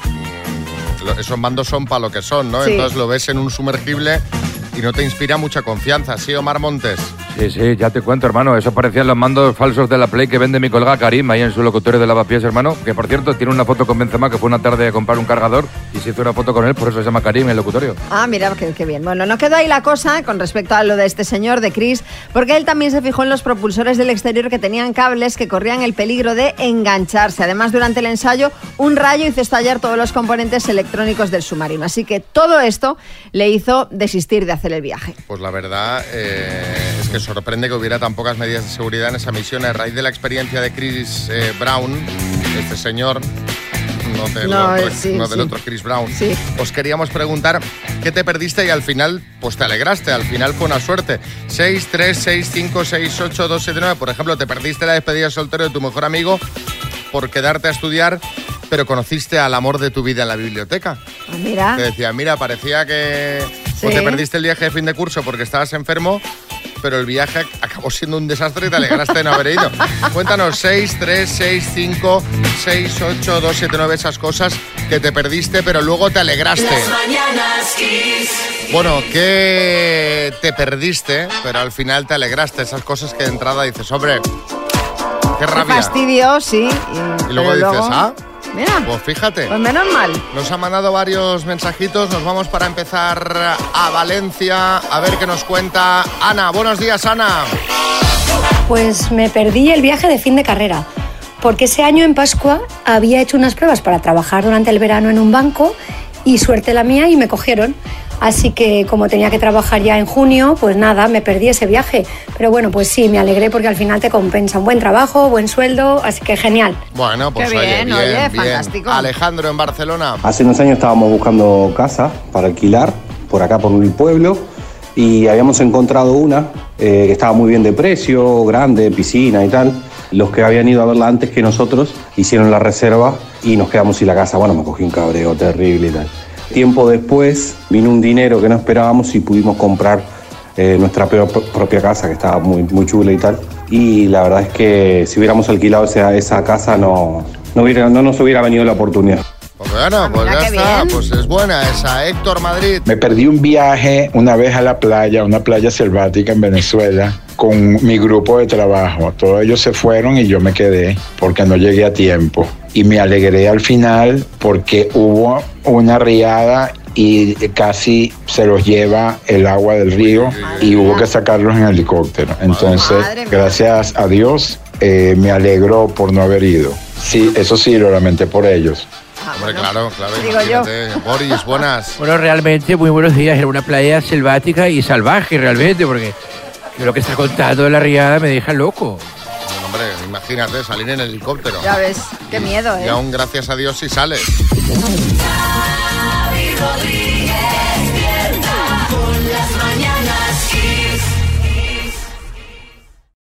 esos mandos son para lo que son, ¿no? Sí. Entonces lo ves en un sumergible y no te inspira mucha confianza, ¿sí, Omar Montes? Sí, sí, ya te cuento, hermano. Eso parecían los mandos falsos de la Play que vende mi colega Karim ahí en su locutorio de lavapiés, hermano. Que por cierto tiene una foto con Benzema que fue una tarde a comprar un cargador y se hizo una foto con él, por eso se llama Karim el locutorio. Ah, mira, qué, qué bien. Bueno, no quedó ahí la cosa con respecto a lo de este señor, de Chris, porque él también se fijó en los propulsores del exterior que tenían cables que corrían el peligro de engancharse. Además, durante el ensayo, un rayo hizo estallar todos los componentes electrónicos del submarino. Así que todo esto le hizo desistir de hacer el viaje. Pues la verdad eh, es que sorprende que hubiera tan pocas medidas de seguridad en esa misión. A raíz de la experiencia de Chris eh, Brown, este señor, no del, No, otro, eh, sí, no del sí. otro Chris Brown, os queríamos preguntar qué te perdiste y al final, pues te alegraste. Al final fue una suerte. 6, 3, 6, 5, 6, 8, 2, 7, 9. Por ejemplo, te perdiste la despedida de soltero de tu mejor amigo por quedarte a estudiar, pero conociste al amor de tu vida en la biblioteca. Ah, mira. Te decía, mira, parecía que... O Sí. te perdiste el viaje de fin de curso porque estabas enfermo, pero el viaje acabó siendo un desastre y te alegraste de no haber ido. Cuéntanos 6, 3, 6, 5, 6, 8, 2, 7, 9, esas cosas que te perdiste, pero luego te alegraste. Las mañanas Kiss. Bueno, que te perdiste, pero al final te alegraste. Esas cosas que de entrada dices, hombre, qué Qué rabia. fastidio, sí. Y luego pero dices, ah, Mira, pues fíjate. pues menos mal. Nos ha mandado varios mensajitos. Nos vamos para empezar a Valencia. A ver qué nos cuenta Ana. Buenos días, Ana. Pues me perdí el viaje de fin de carrera, porque ese año en Pascua había hecho unas pruebas para trabajar durante el verano en un banco y suerte la mía y me cogieron. Así que como tenía que trabajar ya en junio, pues nada, me perdí ese viaje. Pero bueno, pues sí, me alegré porque al final te compensa un buen trabajo, buen sueldo, así que genial. Bueno, pues Qué oye, bien, bien, oye, bien. fantástico. Alejandro en Barcelona. Hace unos años estábamos buscando casa para alquilar por acá por mi pueblo y habíamos encontrado una eh, que estaba muy bien de precio, grande, piscina y tal. Los que habían ido a verla antes que nosotros hicieron la reserva y nos quedamos sin la casa. Bueno, me cogí un cabreo terrible y tal. Tiempo después vino un dinero que no esperábamos y pudimos comprar eh, nuestra pro- propia casa que estaba muy, muy chula y tal. Y la verdad es que si hubiéramos alquilado esa, esa casa no, no, hubiera, no nos hubiera venido la oportunidad. Pues bueno, pues ya está. bien. Pues es buena esa. Héctor Madrid. Me perdí un viaje una vez a la playa, una playa selvática en Venezuela, con mi grupo de trabajo. Todos ellos se fueron y yo me quedé porque no llegué a tiempo. Y me alegré al final porque hubo una riada y casi se los lleva el agua del río y hubo que sacarlos en helicóptero. Entonces, gracias a Dios, eh, me alegro por no haber ido. Sí, eso sí, lo lamenté por ellos. Hombre, claro, claro. Digo yo. Boris, buenas. Bueno, realmente, muy buenos días. Era una playa selvática y salvaje, realmente, porque lo que está contando de la riada me deja loco. Hombre, imagínate salir en helicóptero. Ya ves, qué miedo, Y ¿eh? aún gracias a Dios si sales.